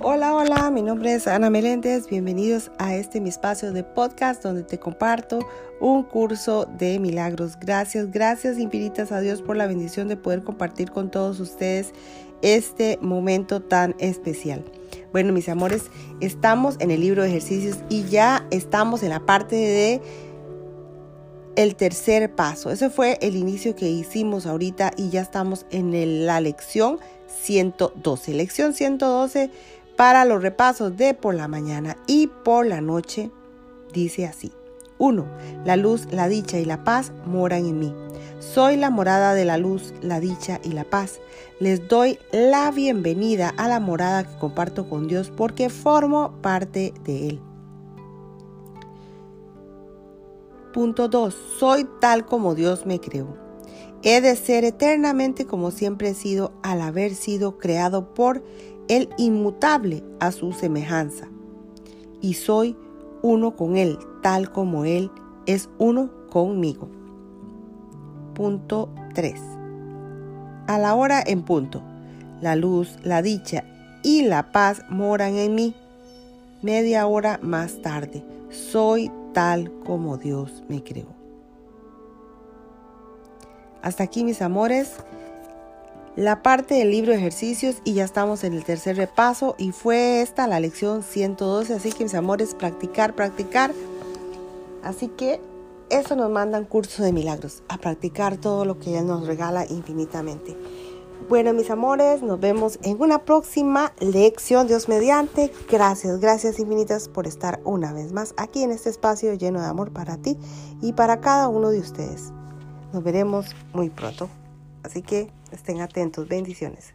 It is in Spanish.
Hola, hola, mi nombre es Ana Meléndez. Bienvenidos a este mi espacio de podcast donde te comparto un curso de milagros. Gracias, gracias infinitas a Dios por la bendición de poder compartir con todos ustedes este momento tan especial. Bueno, mis amores, estamos en el libro de ejercicios y ya estamos en la parte de el tercer paso. Ese fue el inicio que hicimos ahorita y ya estamos en la lección 112. Lección 112 para los repasos de por la mañana y por la noche dice así. 1. La luz, la dicha y la paz moran en mí. Soy la morada de la luz, la dicha y la paz. Les doy la bienvenida a la morada que comparto con Dios porque formo parte de Él. Punto 2. Soy tal como Dios me creó. He de ser eternamente como siempre he sido al haber sido creado por el inmutable a su semejanza. Y soy uno con Él, tal como Él es uno conmigo. Punto 3. A la hora en punto, la luz, la dicha y la paz moran en mí. Media hora más tarde, soy tal como Dios me creó. Hasta aquí mis amores, la parte del libro de ejercicios y ya estamos en el tercer repaso y fue esta la lección 112, así que mis amores, practicar, practicar. Así que eso nos mandan curso de milagros, a practicar todo lo que Él nos regala infinitamente. Bueno, mis amores, nos vemos en una próxima lección, Dios mediante. Gracias, gracias infinitas por estar una vez más aquí en este espacio lleno de amor para ti y para cada uno de ustedes. Nos veremos muy pronto. Así que estén atentos. Bendiciones.